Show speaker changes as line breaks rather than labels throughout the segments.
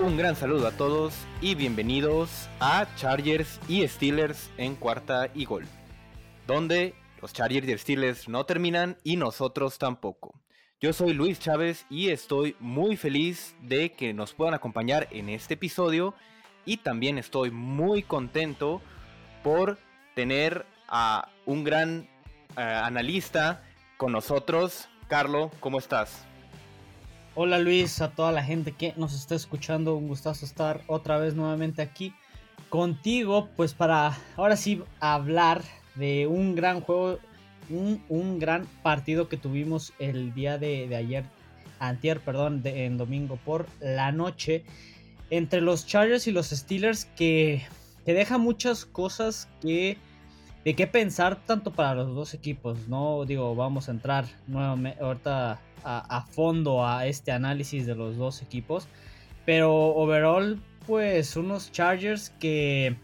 Un gran saludo a todos y bienvenidos a Chargers y Steelers en cuarta y gol, donde los Chargers y Steelers no terminan y nosotros tampoco. Yo soy Luis Chávez y estoy muy feliz de que nos puedan acompañar en este episodio y también estoy muy contento por tener a un gran eh, analista con nosotros. Carlo, ¿cómo estás?
Hola Luis, a toda la gente que nos está escuchando, un gustazo estar otra vez nuevamente aquí contigo, pues para ahora sí hablar de un gran juego, un, gran partido que tuvimos el día de, ayer, antier, perdón, en domingo por la noche, entre los Chargers y los Steelers que, que deja muchas cosas que de qué pensar tanto para los dos equipos. No digo, vamos a entrar nuevamente ahorita a, fondo a este análisis de los dos equipos. Pero overall, pues unos Chargers que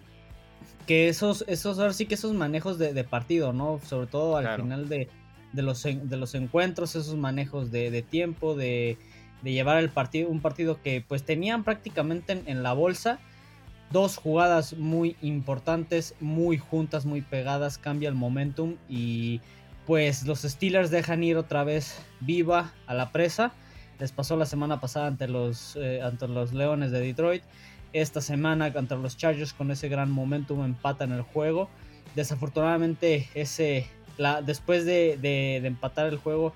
que esos, esos, ahora sí que esos manejos de, partido, ¿no? Sobre todo al final de, los, de los encuentros, esos manejos de, tiempo, de, llevar el partido, un partido que pues tenían prácticamente en la bolsa Dos jugadas muy importantes, muy juntas, muy pegadas, cambia el momentum y pues los Steelers dejan ir otra vez viva a la presa. Les pasó la semana pasada ante los, eh, ante los Leones de Detroit. Esta semana ante los Chargers con ese gran momentum empatan el juego. Desafortunadamente ese, la, después de, de empatar el juego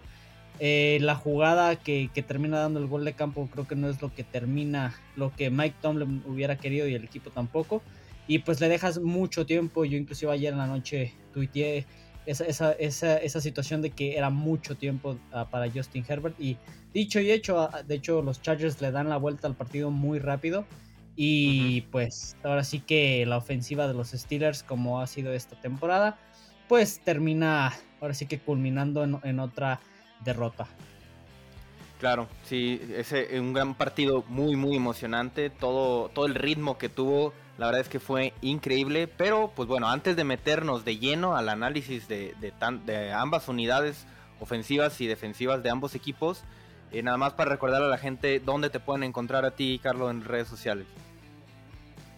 eh, la jugada que, termina dando el gol de campo creo que no es lo que termina, lo que Mike Tomlin hubiera querido y el equipo tampoco. Y pues le dejas mucho tiempo. Yo inclusive ayer en la noche tuiteé esa, esa, situación de que era mucho tiempo ah, para Justin Herbert. Y dicho y hecho, ah, de hecho los Chargers le dan la vuelta al partido muy rápido. Y pues ahora sí que la ofensiva de los Steelers, como ha sido esta temporada, pues termina ahora sí que culminando en otra derrota.
Claro, sí, es un gran partido muy, muy emocionante. Todo, todo el ritmo que tuvo, la verdad es que fue increíble. Pero, pues bueno, antes de meternos de lleno al análisis de, de, ambas unidades ofensivas y defensivas de ambos equipos, eh, nada más para recordar a la gente dónde te pueden encontrar a ti, Carlos, en redes sociales.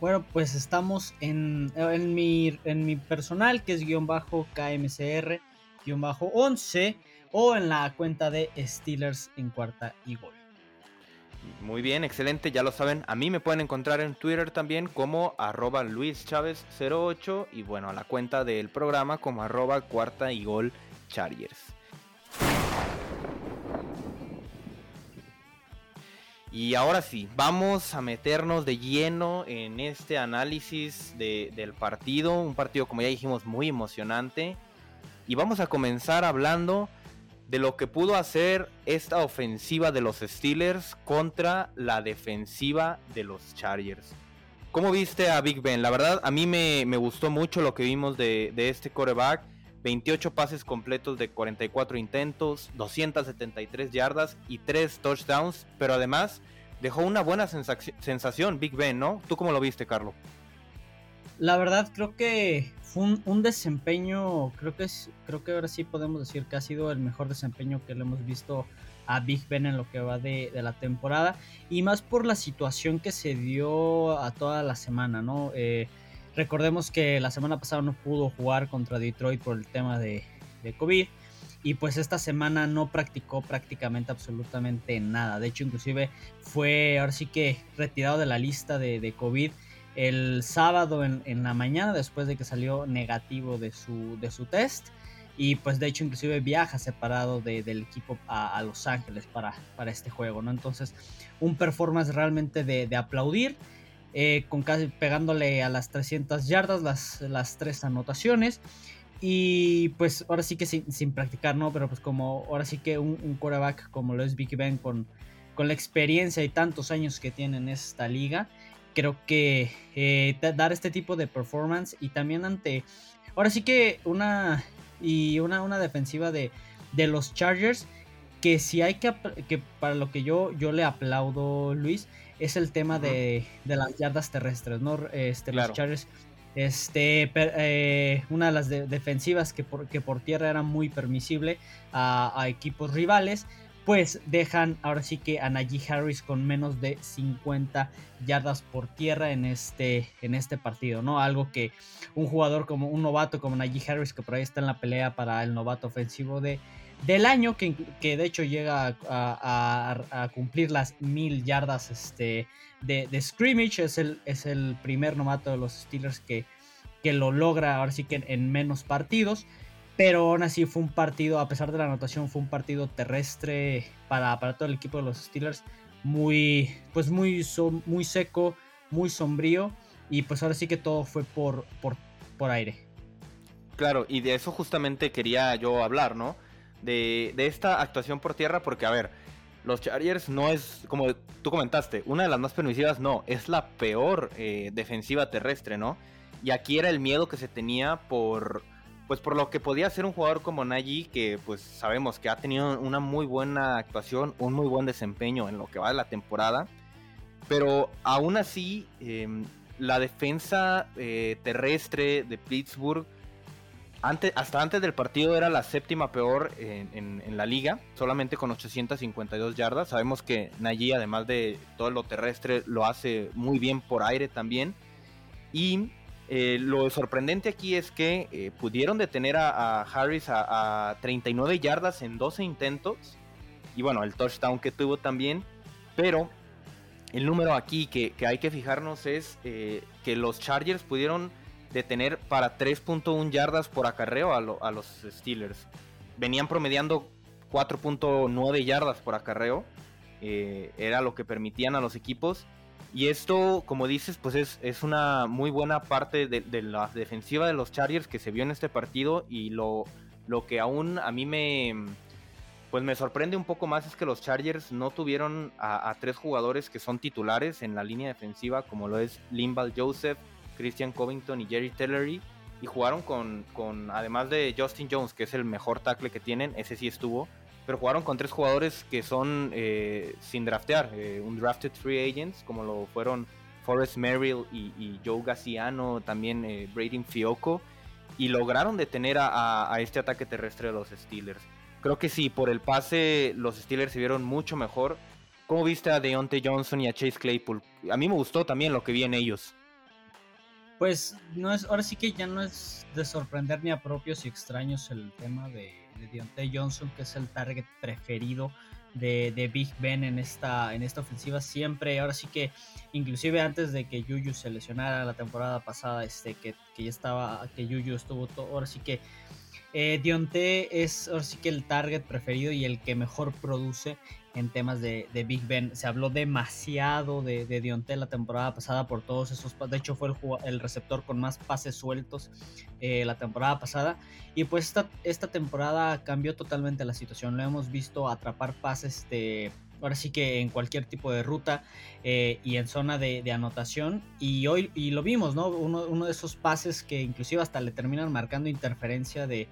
Bueno, pues estamos en, en, mi, en mi personal, que es guion bajo KMCR, guion bajo 11 o en la cuenta de Steelers en cuarta y gol.
Muy bien, excelente, ya lo saben. A mí me pueden encontrar en Twitter también como arroba luischavez08 y bueno, a la cuenta del programa como arroba cuarta y gol. Y ahora sí, vamos a meternos de lleno en este análisis del partido, un partido como ya dijimos muy emocionante. Y vamos a comenzar hablando de lo que pudo hacer esta ofensiva de los Steelers contra la defensiva de los Chargers. ¿Cómo viste a Big Ben? La verdad, a mí me, gustó mucho lo que vimos de, este coreback. 28 pases completos de 44 intentos, 273 yardas y 3 touchdowns, pero además dejó una buena sensación Big Ben, ¿no? ¿Tú cómo lo viste, Carlos?
La verdad creo que fue un, desempeño, creo que es, creo que ahora sí podemos decir que ha sido el mejor desempeño que le hemos visto a Big Ben en lo que va de, la temporada y más por la situación que se dio a toda la semana, ¿no? Eh, recordemos que la semana pasada no pudo jugar contra Detroit por el tema de, COVID y pues esta semana no practicó prácticamente absolutamente nada. De hecho, inclusive fue ahora sí que retirado de la lista de, de COVID el sábado en, la mañana después de que salió negativo de su, de su test. Y pues de hecho inclusive viaja separado del equipo a, Los Ángeles para, para, este juego, ¿no? Entonces un performance realmente de, aplaudir, eh, con casi pegándole a las 300 yardas las, las tres anotaciones. Y pues ahora sí que sin, practicar, ¿no? Pero pues como ahora sí que un, un quarterback como lo es Vicky Ben con, con la experiencia y tantos años que tiene en esta liga, creo que eh, dar este tipo de performance y también ante, ahora sí que una, y una, una defensiva de, de los Chargers, que si hay que, que para lo que yo, yo le aplaudo, Luis, es el tema de, de las yardas terrestres, ¿no? Este, Los Chargers, este, eh, una de las defensivas que por, que por tierra era muy permisible a, a equipos rivales, pues dejan ahora sí que a Najee Harris con menos de 50 yardas por tierra en este, en este partido, ¿no? Algo que un jugador como un novato como Najee Harris, que por ahí está en la pelea para el novato ofensivo de, del año, que, que de hecho llega a, cumplir las mil yardas este, de, scrimmage, es el, es el primer novato de los Steelers que, que lo logra ahora sí que en menos partidos. Pero aún así fue un partido, a pesar de la anotación, fue un partido terrestre para, para todo el equipo de los Steelers. Muy, pues muy, muy seco, muy sombrío. Y pues ahora sí que todo fue por, por, por aire.
Claro, y de eso justamente quería yo hablar, ¿no? De, de esta actuación por tierra, porque a ver, los Chargers no es, como tú comentaste, una de las más permisivas, no, es la peor eh, defensiva terrestre, ¿no? Y aquí era el miedo que se tenía por, pues por lo que podía ser un jugador como Nagy, que pues sabemos que ha tenido una muy buena actuación, un muy buen desempeño en lo que va de la temporada, pero aún así em, la defensa eh, terrestre de Pittsburgh antes, hasta antes del partido era la séptima peor en, en, la liga, solamente con 852 yardas. Sabemos que Nagy, además de todo lo terrestre, lo hace muy bien por aire también. Y eh, lo sorprendente aquí es que eh, pudieron detener a, Harris a, 39 yardas en 12 intentos. Y bueno, el touchdown que tuvo también. Pero el número aquí que, hay que fijarnos es eh, que los Chargers pudieron detener para 3.1 yardas por acarreo a, los Steelers. Venían promediando 4.9 yardas por acarreo. era lo que permitían a los equipos. Y esto, como dices, pues es, una muy buena parte de, la defensiva de los Chargers que se vio en este partido y lo, lo que aún a mí me, pues me sorprende un poco más es que los Chargers no tuvieron a, tres jugadores que son titulares en la línea defensiva, como lo es Limbal Joseph, Christian Covington y Jerry Tellery, y jugaron con, con, además de Justin Jones, que es el mejor tackle que tienen, ese sí estuvo, pero jugaron con tres jugadores que son eh, sin draftear, eh, un drafted free agents, como lo fueron Forrest Merrill y, Joe Gassiano, también eh, Braden Fioco, y lograron detener a, este ataque terrestre de los Steelers. Creo que sí, por el pase los Steelers se vieron mucho mejor. ¿Cómo viste a Deontay Johnson y a Chase Claypool? A mí me gustó también lo que vi en ellos.
Pues no es, ahora sí que ya no es de sorprender ni a propios y extraños el tema de de Deontay Johnson, que es el target preferido de, Big Ben en esta, en esta ofensiva siempre. Ahora sí que, inclusive antes de que Yuyu se lesionara la temporada pasada, este, que, que ya estaba, que Yuyu estuvo todo, ahora sí que eh, Dionte es ahora sí que el target preferido y el que mejor produce en temas de, Big Ben. Se habló demasiado de, de Dionte la temporada pasada por todos esos. De hecho, fue el, receptor con más pases sueltos eh, la temporada pasada. Y pues esta, esta temporada cambió totalmente la situación. Lo hemos visto atrapar pases de ahora sí que en cualquier tipo de ruta eh, y en zona de, anotación. Y hoy y lo vimos, ¿no? Uno, de esos pases que inclusive hasta le terminan marcando interferencia de,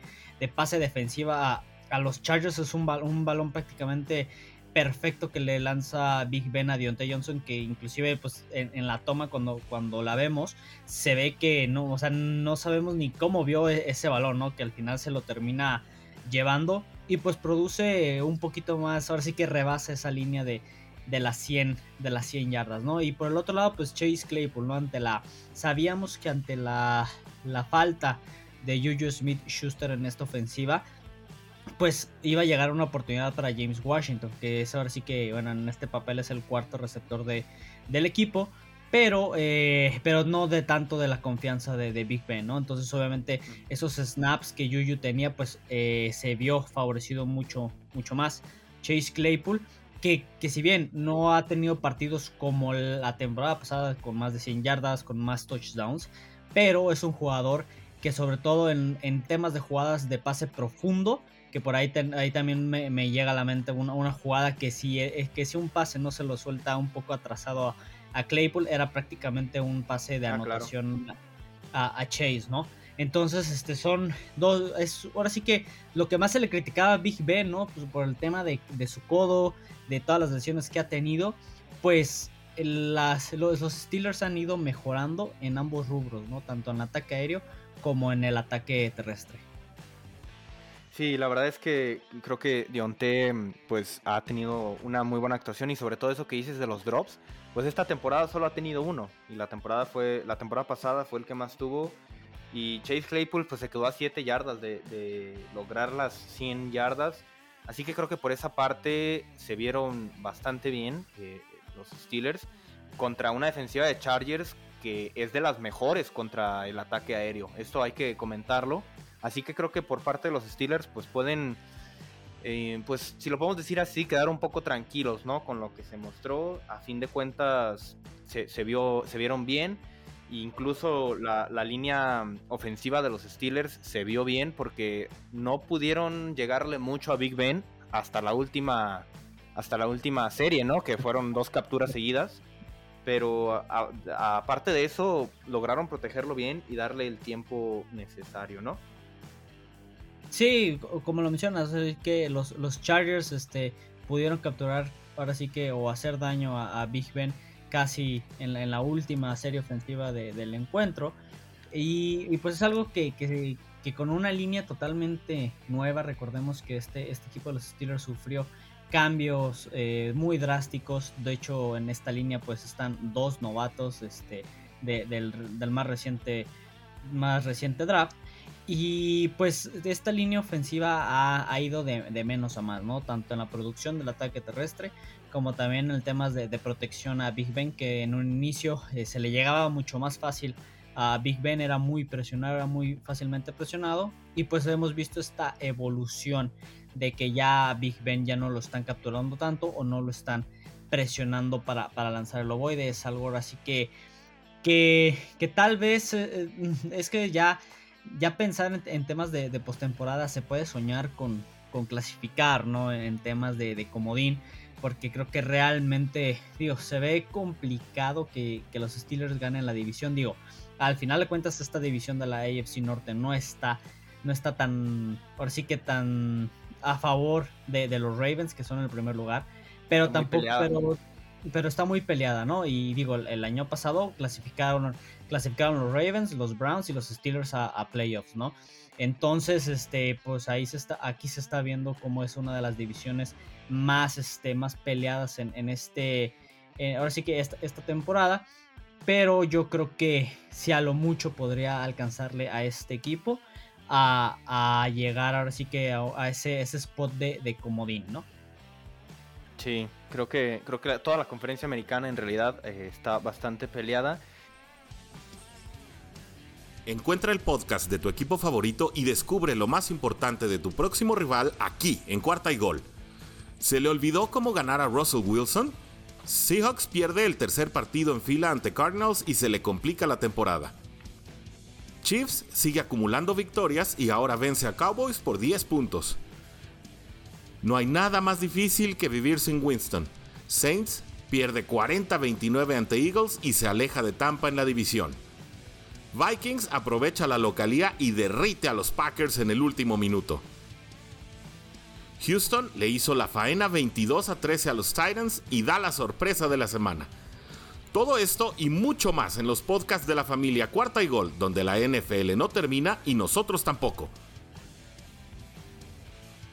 pase defensiva a, los Chargers. Es un, balón prácticamente perfecto que le lanza Big Ben a Deontay Johnson, que inclusive pues en, la toma cuando, cuando la vemos, se ve que no, o sea, no sabemos ni cómo vio e, ese balón, ¿no? Que al final se lo termina llevando y pues produce un poquito más, ahora sí que rebasa esa línea de, de las 100 de las 100 yardas, ¿no? Y por el otro lado, pues Chase Claypool. Ante la sabíamos que ante la la falta de Juju Smith-Schuster en esta ofensiva, pues iba a llegar una oportunidad para James Washington, que es ahora sí que, bueno, en este papel es el cuarto receptor de, del equipo, pero, eh, pero no de tanto de la confianza de, Big Ben, ¿no? Entonces, obviamente, esos snaps que Juju tenía, pues eh, se vio favorecido mucho, mucho más. Chase Claypool, que, que, si bien no ha tenido partidos como la temporada pasada, con más de 100 yardas, con más touchdowns, pero es un jugador que sobre todo en, en temas de jugadas de pase profundo, que por ahí, ahí también me, llega a la mente una, jugada que si, es que si un pase no se lo suelta un poco atrasado a, Claypool, era prácticamente un pase de ah, anotación a, Chase, ¿no? Entonces, este son dos. Es, ahora sí que lo que más se le criticaba a Big Ben, ¿no? Pues por el tema de, su codo, de todas las lesiones que ha tenido, pues las, los, los, Steelers han ido mejorando en ambos rubros, ¿no? Tanto en el ataque aéreo como en el ataque terrestre.
Sí, la verdad es que creo que Dionte pues ha tenido una muy buena actuación y sobre todo eso que dices de los drops, pues esta temporada solo ha tenido uno y la temporada fue la temporada pasada fue el que más tuvo y Chase Claypool pues se quedó a 7 yardas de, lograr las 100 yardas, así que creo que por esa parte se vieron bastante bien eh, los Steelers contra una defensiva de Chargers que es de las mejores contra el ataque aéreo. Esto hay que comentarlo. Así que creo que por parte de los Steelers, pues pueden, eh, pues si lo podemos decir así, quedar un poco tranquilos, ¿no? Con lo que se mostró. A fin de cuentas, se, vio, se vieron bien. incluso la, la, línea ofensiva de los Steelers se vio bien porque no pudieron llegarle mucho a Big Ben hasta la última, hasta la última serie, ¿no? Que fueron dos capturas seguidas pero aparte de eso lograron protegerlo bien y darle el tiempo necesario, ¿no?
Sí, como lo mencionas, es que los, los Chargers este, pudieron capturar ahora sí que o hacer daño a, Big Ben casi en la, en la última serie ofensiva del encuentro. Y, pues es algo que, que, con una línea totalmente nueva, recordemos que este, este equipo de los Steelers sufrió cambios eh, muy drásticos. De hecho, en esta línea pues están dos novatos este, del, más reciente más reciente draft. Y pues esta línea ofensiva ha, ido de, menos a más, ¿no? Tanto en la producción del ataque terrestre como también en el tema de, protección a Big Ben, que en un inicio eh, se le llegaba mucho más fácil a Big Ben, era muy presionado, era muy fácilmente presionado. Y pues hemos visto esta evolución de que ya Big Ben ya no lo están capturando tanto o no lo están presionando para, lanzar el ovoide. Es algo así que, que, que tal vez eh, eh, es que ya, ya pensar en, temas de, de, postemporada se puede soñar con, con clasificar, ¿no? En temas de, comodín. Porque creo que realmente, digo, se ve complicado que, que los Steelers ganen la división. Digo, al final de cuentas, esta división de la AFC Norte no está, no está tan, ahora sí que tan a favor de, los Ravens, que son en el primer lugar, pero tampoco, pero, está muy peleada, ¿no? Y digo, el, año pasado clasificaron, clasificaron los Ravens, los Browns y los Steelers a, playoffs, ¿no? Entonces, este, pues ahí se está, aquí se está viendo cómo es una de las divisiones más, este, más peleadas en, este, ahora sí que esta, esta temporada. Pero yo creo que si a lo mucho podría alcanzarle a este equipo a, llegar ahora sí que a, ese, ese spot de, comodín, ¿no?
Sí, creo que, creo que toda la conferencia americana en realidad eh, está bastante peleada.
Encuentra el podcast de tu equipo favorito y descubre lo más importante de tu próximo rival aquí, en Cuarta y Gol. ¿Se le olvidó cómo ganar a Russell Wilson? Seahawks pierde el tercer partido en fila ante Cardinals y se le complica la temporada. Chiefs sigue acumulando victorias y ahora vence a Cowboys por 10 puntos. No hay nada más difícil que vivir sin Winston. Saints pierde 40-29 ante Eagles y se aleja de Tampa en la división. Vikings aprovecha la localía y derrite a los Packers en el último minuto. Houston le hizo la faena 22 a 13 a los Titans y da la sorpresa de la semana. Todo esto y mucho más en los podcasts de la familia Cuarta y Gol, donde la NFL no termina y nosotros tampoco.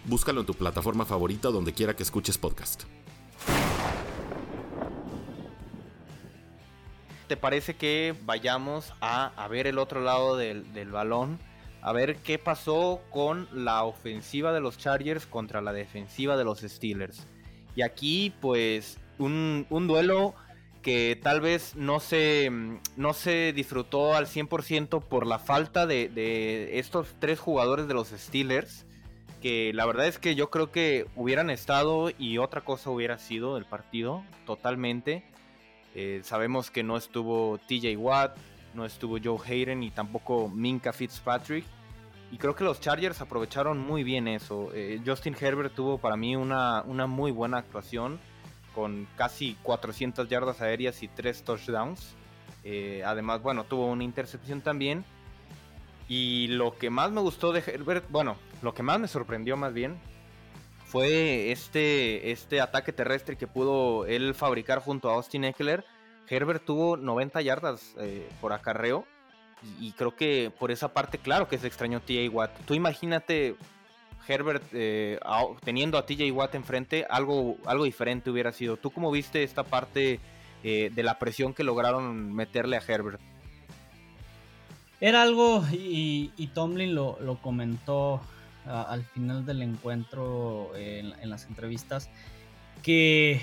Búscalo en tu plataforma favorita donde quiera que escuches podcast.
¿Te parece que vayamos a, ver el otro lado del, balón? A ver qué pasó con la ofensiva de los Chargers contra la defensiva de los Steelers. Y aquí, pues, un, duelo que tal vez no se, no se disfrutó al 100% por la falta de, estos tres jugadores de los Steelers, que la verdad es que yo creo que hubieran estado y otra cosa hubiera sido el partido totalmente. Eh, sabemos que no estuvo TJ Watt, no estuvo Joe Hayden y tampoco Minka Fitzpatrick. Y creo que los Chargers aprovecharon muy bien eso. Eh, Justin Herbert tuvo para mí una, una muy buena actuación con casi 400 yardas aéreas y 3 touchdowns. Eh, además, bueno, tuvo una intercepción también. Y lo que más me gustó de Herbert, bueno, lo que más me sorprendió más bien, fue este, este ataque terrestre que pudo él fabricar junto a Austin Eckler. Herbert tuvo 90 yardas eh, por acarreo. Y, creo que por esa parte, claro que se extrañó T.A. Watt. Tú imagínate Herbert eh, teniendo a TJ Watt enfrente, algo, algo diferente hubiera sido. ¿Tú cómo viste esta parte eh, de la presión que lograron meterle a Herbert?
Era algo, y, Tomlin lo, comentó al final del encuentro en, las entrevistas, que,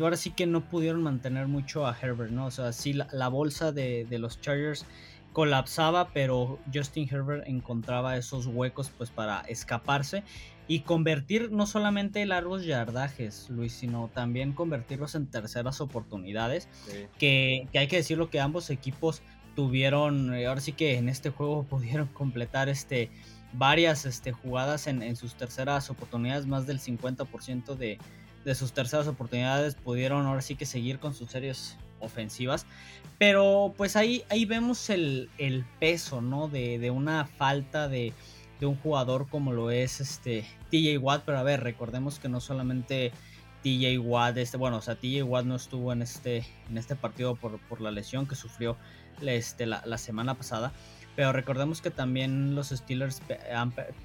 ahora sí que no pudieron mantener mucho a Herbert, ¿no? O sea, sí, la, bolsa de, de los Chargers colapsaba, pero Justin Herbert encontraba esos huecos pues para escaparse y convertir no solamente largos yardajes, Luis, sino también convertirlos en terceras oportunidades, que, hay que decirlo que ambos equipos tuvieron, eh, ahora sí que en este juego pudieron completar este varias este, jugadas en, sus terceras oportunidades, más del 50% de, de sus terceras oportunidades pudieron ahora sí que seguir con sus series ofensivas. Pero pues ahí, ahí vemos el, peso, ¿no? De, una falta de, un jugador como lo es este TJ Watt. Pero a ver, recordemos que no solamente TJ Watt, este, bueno, o sea, TJ Watt no estuvo en este, en este partido por, la lesión que sufrió este, la, semana pasada. Pero recordemos que también los Steelers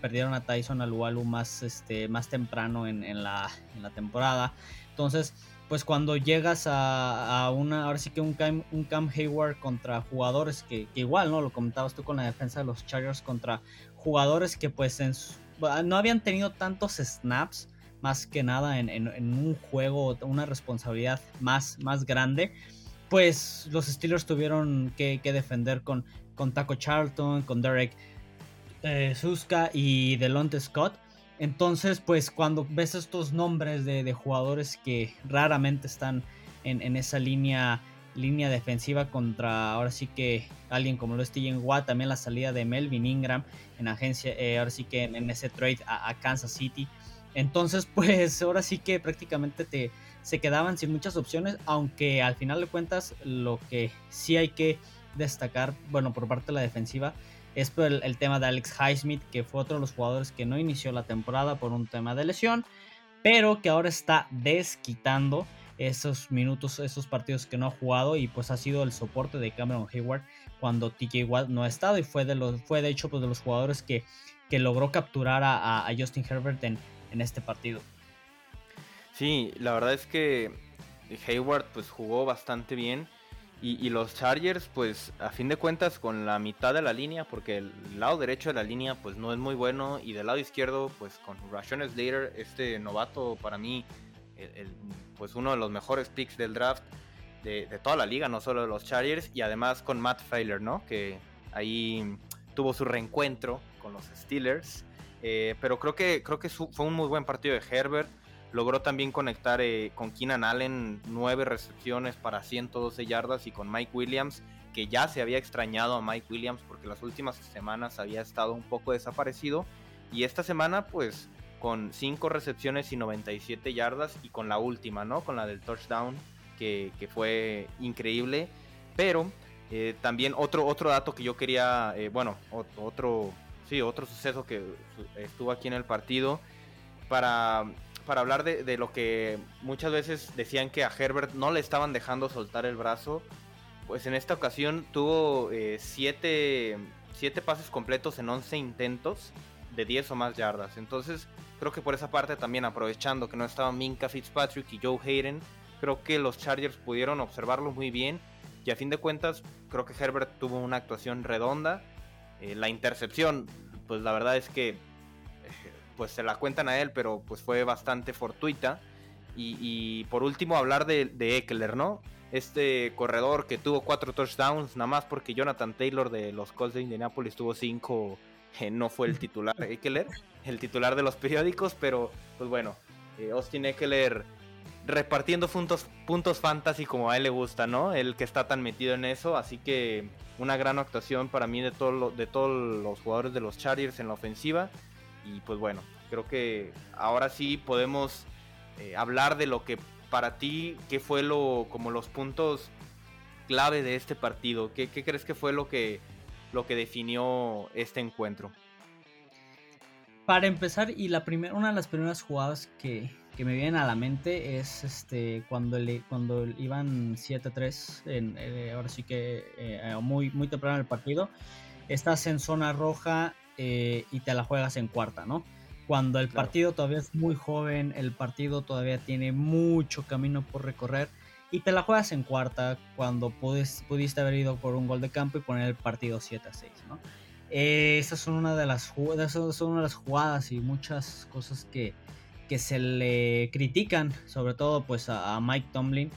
perdieron a Tyson Alualu más, este, más temprano en, la, temporada. Entonces, pues cuando llegas a, una, ahora sí que un Cam, un Cam Hayward contra jugadores que, igual, ¿no? Lo comentabas tú con la defensa de los Chargers contra jugadores que pues no habían tenido tantos snaps, más que nada en, un juego, una responsabilidad más, más grande, pues los Steelers tuvieron que, defender con, con Taco Charlton, con Derek eh, Suska y Delonte Scott. Entonces, pues cuando ves estos nombres de, jugadores que raramente están en, esa línea, línea defensiva contra ahora sí que alguien como lo es TJ Watt, también la salida de Melvin Ingram en agencia, eh, ahora sí que en, ese trade a, Kansas City. Entonces, pues ahora sí que prácticamente te, se quedaban sin muchas opciones, aunque al final de cuentas lo que sí hay que destacar, bueno, por parte de la defensiva, es por el, tema de Alex Highsmith, que fue otro de los jugadores que no inició la temporada por un tema de lesión, pero que ahora está desquitando esos minutos, esos partidos que no ha jugado y pues ha sido el soporte de Cameron Hayward cuando TJ Watt no ha estado y fue de los fue de hecho pues de los jugadores que, que logró capturar a, Justin Herbert en, en, este partido.
Sí, la verdad es que Hayward pues jugó bastante bien y, los Chargers, pues a fin de cuentas con la mitad de la línea, porque el lado derecho de la línea pues no es muy bueno y del lado izquierdo pues con Rashon Slater, este novato para mí, pues uno de los mejores picks del draft de, toda la liga, no solo de los Chargers, y además con Matt Feiler, ¿no? Que ahí tuvo su reencuentro con los Steelers. Eh, pero creo que, creo que fue un muy buen partido de Herbert. Logró también conectar eh, con Keenan Allen nueve recepciones para 112 yardas y con Mike Williams, que ya se había extrañado a Mike Williams porque las últimas semanas había estado un poco desaparecido. Y esta semana, pues, con cinco recepciones y 97 yardas y con la última, ¿no? Con la del touchdown, que, fue increíble. Pero eh, también otro, otro dato que yo quería, eh, bueno, otro, sí, otro suceso que estuvo aquí en el partido para para hablar de, lo que muchas veces decían que a Herbert no le estaban dejando soltar el brazo. Pues en esta ocasión tuvo 7 eh, pases completos en 11 intentos de 10 o más yardas. Entonces creo que por esa parte también aprovechando que no estaban Minka Fitzpatrick y Joe Hayden, creo que los Chargers pudieron observarlo muy bien. Y a fin de cuentas creo que Herbert tuvo una actuación redonda. Eh, la intercepción, pues la verdad es que pues se la cuentan a él, pero pues fue bastante fortuita. Y, por último hablar de, de, Eckler, ¿no? Este corredor que tuvo cuatro touchdowns, nada más porque Jonathan Taylor de los Colts de Indianapolis tuvo cinco, eh, no fue el titular Eckler, el titular de los periódicos, pero pues bueno, eh, Austin Eckler repartiendo puntos, puntos fantasy como a él le gusta, ¿no? El que está tan metido en eso, así que una gran actuación para mí de, de todos los jugadores de los Chargers en la ofensiva. Y pues bueno, creo que ahora sí podemos eh, hablar de lo que para ti, qué fue lo, como los puntos clave de este partido. ¿Qué, crees que fue lo que, lo que definió este encuentro?
Para empezar, y la primera, una de las primeras jugadas que, me vienen a la mente es este cuando, le, cuando iban 7-3, eh, ahora sí que eh, muy, muy temprano en el partido, estás en zona roja eh, y te la juegas en cuarta, ¿no? cuando el partido todavía es muy joven, el partido todavía tiene mucho camino por recorrer y te la juegas en cuarta cuando pudiste haber ido por un gol de campo y poner el partido 7 a 6, ¿no? Eh, esas son una de las esas son una de las jugadas y muchas cosas que, que se le critican, sobre todo pues a, Mike Tomlin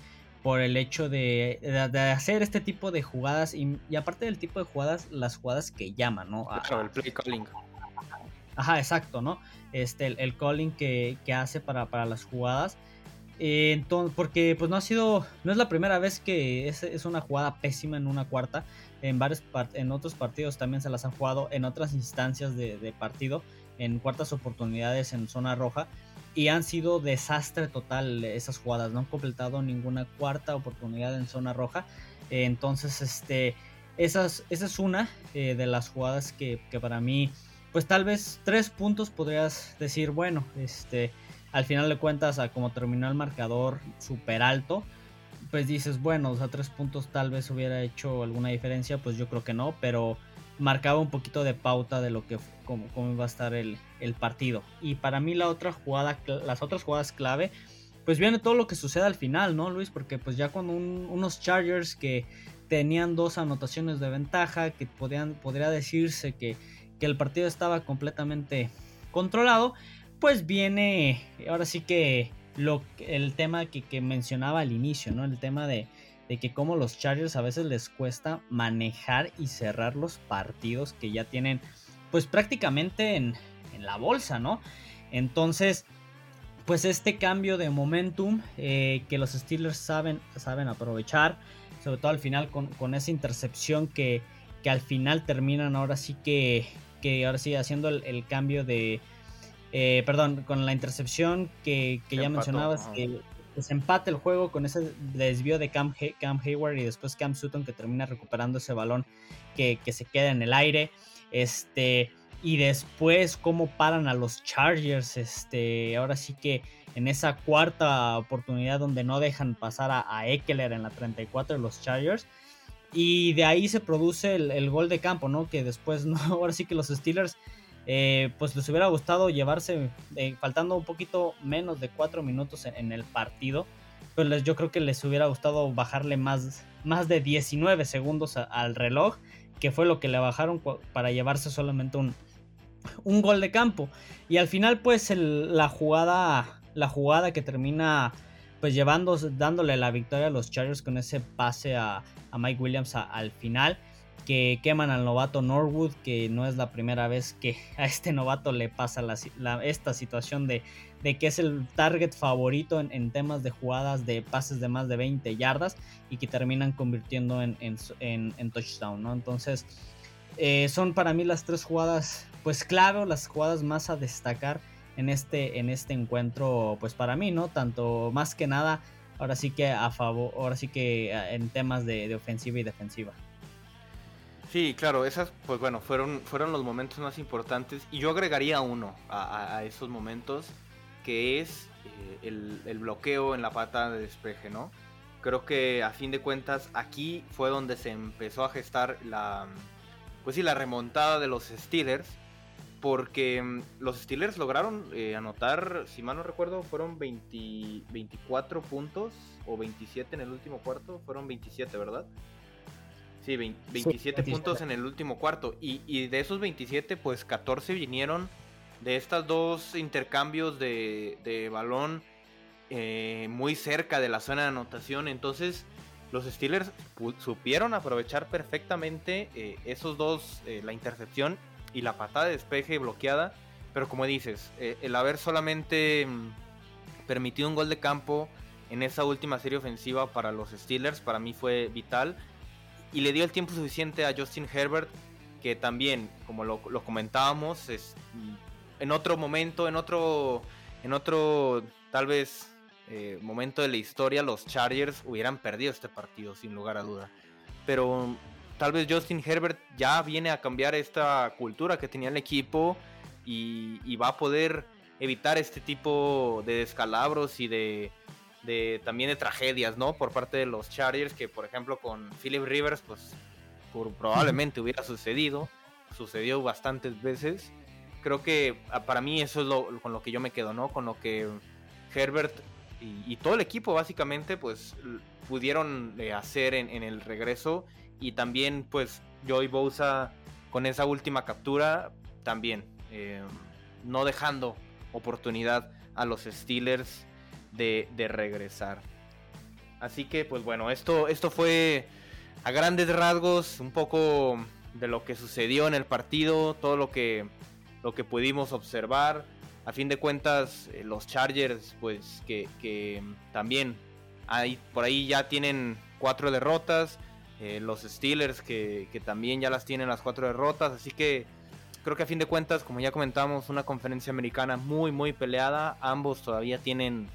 por el hecho de, de, hacer este tipo de jugadas y, aparte del tipo de jugadas, las jugadas que llaman, ¿no?
el play calling.
Ajá, exacto, ¿no? Este, el, calling que, que hace para, para las jugadas. Eh, entonces, porque pues no ha sido, no es la primera vez que es, es una jugada pésima en una cuarta. En varios en otros partidos también se las han jugado en otras instancias de, partido, en cuartas oportunidades en zona roja. Y han sido desastre total esas jugadas. No han completado ninguna cuarta oportunidad en zona roja. entonces, este, esas, esa es una eh, de las jugadas que, que para mí, pues tal vez tres puntos podrías decir, bueno, este al final de cuentas, a como terminó el marcador súper alto, pues dices, bueno, o tres puntos tal vez hubiera hecho alguna diferencia, pues yo creo que no, pero marcaba un poquito de pauta de lo que cómo, iba a estar el, partido. Y para mí la otra jugada, las otras jugadas clave, pues viene todo lo que sucede al final, ¿no, Luis? Porque pues ya con unos Chargers que tenían dos anotaciones de ventaja, que podían, podría decirse que, que el partido estaba completamente controlado, pues viene ahora sí que lo, el tema que, mencionaba al inicio, ¿no? El tema de, que como los Chargers a veces les cuesta manejar y cerrar los partidos que ya tienen pues prácticamente en, la bolsa, ¿no? Entonces, pues este cambio de momentum eh, que los Steelers saben, saben aprovechar, sobre todo al final con, esa intercepción que, que, al final terminan ahora sí que, que ahora sí haciendo el cambio de, eh, perdón, con la intercepción que, ya mencionabas, que se empate el juego con ese desvío de Cam, Hayward y después Cam Sutton que termina recuperando ese balón que, se queda en el aire. Este, y después cómo paran a los Chargers. Este, ahora sí que en esa cuarta oportunidad donde no dejan pasar a, a Eckler en la 34 de los Chargers. Y de ahí se produce el, el, gol de campo, ¿no? Que después, ¿no? ahora sí que los Steelers eh, pues les hubiera gustado llevarse, eh, faltando un poquito menos de 4 minutos en, el partido, pues yo creo que les hubiera gustado bajarle más, más de 19 segundos al reloj, que fue lo que le bajaron para llevarse solamente un, un gol de campo. Y al final, pues la jugada, la jugada que termina pues llevando, dándole la victoria a los Chargers con ese pase a, Mike Williams al final que queman al novato Norwood, que no es la primera vez que a este novato le pasa esta situación de, que es el target favorito en, temas de jugadas de pases de más de 20 yardas y que terminan convirtiendo en, touchdown, ¿no? Entonces, eh, son para mí las tres jugadas, pues clave, las jugadas más a destacar en este, en este encuentro, pues para mí, ¿no? Tanto más que nada, ahora sí que a favor, ahora sí que eh, en temas de ofensiva y defensiva.
Sí, claro, esas, pues bueno, fueron, fueron los momentos más importantes. Y yo agregaría uno a, esos momentos, que es eh, el, bloqueo en la pata de despeje, ¿no? Creo que a fin de cuentas aquí fue donde se empezó a gestar la, pues sí, la remontada de los Steelers. Porque mm, los Steelers lograron eh, anotar, si mal no recuerdo, fueron 24 puntos o 27 en el último cuarto. Fueron 27, ¿verdad? Sí, 27 puntos en el último cuarto. Y, de esos 27, pues 14 vinieron de estos dos intercambios de, balón eh, muy cerca de la zona de anotación. Entonces, los Steelers supieron aprovechar perfectamente eh, esos dos, eh, la intercepción y la patada de despeje bloqueada. Pero como dices, el haber solamente mm, permitido un gol de campo en esa última serie ofensiva para los Steelers, para mí fue vital y le dio el tiempo suficiente a Justin Herbert, que también, como lo, comentábamos, es, en otro momento, en otro, en otro tal vez eh, momento de la historia, los Chargers hubieran perdido este partido, sin lugar a duda. Pero tal vez Justin Herbert ya viene a cambiar esta cultura que tenía el equipo y, y va a poder evitar este tipo de descalabros y de de también de tragedias, ¿no? Por parte de los Chargers, que por ejemplo con Philip Rivers, pues probablemente hubiera sucedido, sucedió bastantes veces. creo que ah, para mí eso es lo, con lo que yo me quedo, ¿no? Con lo que Herbert y, todo el equipo básicamente pues pudieron eh, hacer en, el regreso y también pues Joey Bosa con esa última captura también eh, no dejando oportunidad a los Steelers de, regresar. Así que pues bueno, esto, esto fue a grandes rasgos un poco de lo que sucedió en el partido, todo lo que, lo que pudimos observar. A fin de cuentas, eh, los Chargers, pues que, también por ahí ya tienen cuatro derrotas. Eh, los Steelers que, también ya las tienen las cuatro derrotas. Así que creo que a fin de cuentas, como ya comentamos, una conferencia americana muy, muy peleada. Ambos todavía tienen,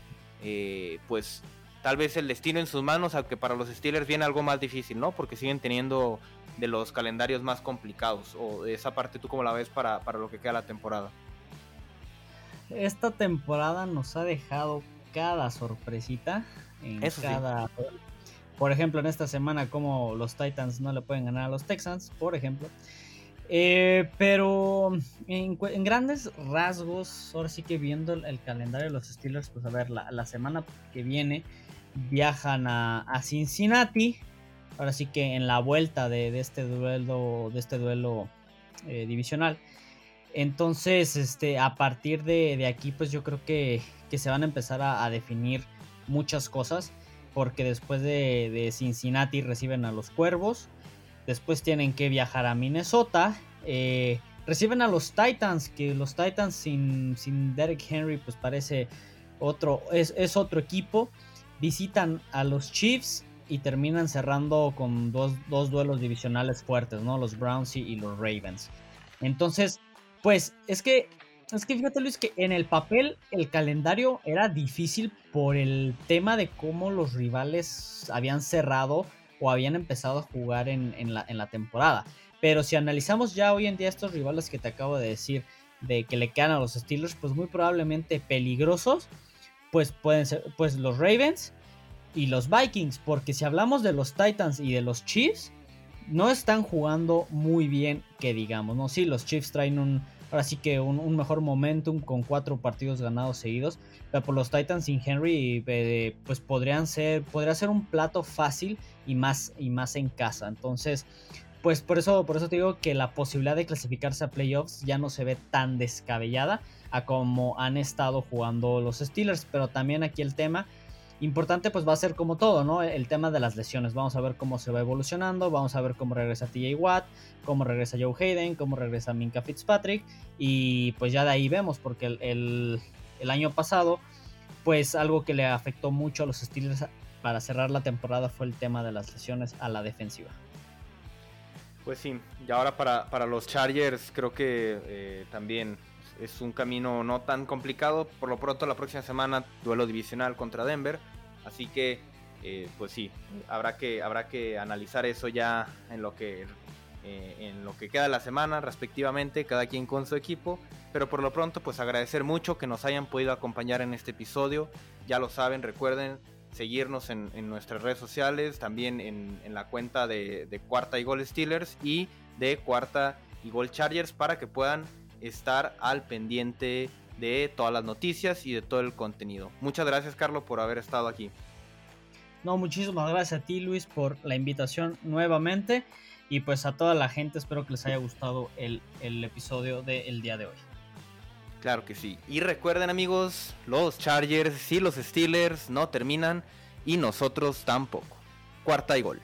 eh, pues, tal vez el destino en sus manos, aunque para los Steelers viene algo más difícil, ¿no? Porque siguen teniendo de los calendarios más complicados. O esa parte, ¿tú cómo la ves para, para lo que queda la temporada?
Esta temporada nos ha dejado cada sorpresita. En cada. Por ejemplo, en esta semana, como los Titans no le pueden ganar a los Texans, por ejemplo. Eh, pero en, grandes rasgos, ahora sí que viendo el, calendario de los Steelers, pues a ver, la, semana que viene viajan a, Cincinnati. Ahora sí que en la vuelta de, este duelo, de este duelo eh, divisional. Entonces, este, a partir de, aquí, pues yo creo que, se van a empezar a, definir muchas cosas. Porque después de, Cincinnati reciben a los Cuervos. Después tienen que viajar a Minnesota. Eh, reciben a los Titans. Que los Titans sin, sin Derek Henry, pues parece otro. Es, es otro equipo. Visitan a los Chiefs. Y terminan cerrando con dos, duelos divisionales fuertes, ¿no? Los Browns y los Ravens. Entonces, pues es que, es que fíjate Luis que en el papel el calendario era difícil por el tema de cómo los rivales habían cerrado o habían empezado a jugar en, la, temporada. Pero si analizamos ya hoy en día estos rivales que te acabo de decir, de que le quedan a los Steelers, pues muy probablemente peligrosos, pues pueden ser pues los Ravens y los Vikings, porque si hablamos de los Titans y de los Chiefs, no están jugando muy bien, que digamos, ¿no? Sí, los Chiefs traen un, ahora sí que un, mejor momentum con cuatro partidos ganados seguidos, pero por los Titans sin Henry, eh, pues podrían ser, podría ser un plato fácil y más, y más en casa. Entonces, pues por eso, por eso te digo que la posibilidad de clasificarse a playoffs ya no se ve tan descabellada a como han estado jugando los Steelers, pero también aquí el tema importante pues va a ser como todo, ¿no? El tema de las lesiones. Vamos a ver cómo se va evolucionando, vamos a ver cómo regresa TJ Watt, cómo regresa Joe Hayden, cómo regresa Minka Fitzpatrick y pues ya de ahí vemos porque el, año pasado pues algo que le afectó mucho a los Steelers para cerrar la temporada fue el tema de las lesiones a la defensiva.
Pues sí, y ahora para, los Chargers creo que eh, también es un camino no tan complicado. Por lo pronto la próxima semana duelo divisional contra Denver. Así que eh, pues sí, habrá que, habrá que analizar eso ya en lo que eh, en lo que queda la semana respectivamente, cada quien con su equipo. Pero por lo pronto pues agradecer mucho que nos hayan podido acompañar en este episodio. Ya lo saben, recuerden seguirnos en, nuestras redes sociales, también en, la cuenta de, Cuarta y Gol Steelers y de Cuarta y Gol Chargers para que puedan estar al pendiente de todas las noticias y de todo el contenido. Muchas gracias Carlos por haber estado aquí.
No, muchísimas gracias a ti Luis por la invitación nuevamente y pues a toda la gente espero que les haya gustado el, episodio del día de hoy.
Claro que sí. Y recuerden amigos, los Chargers y los Steelers no terminan y nosotros tampoco. Cuarta y gol.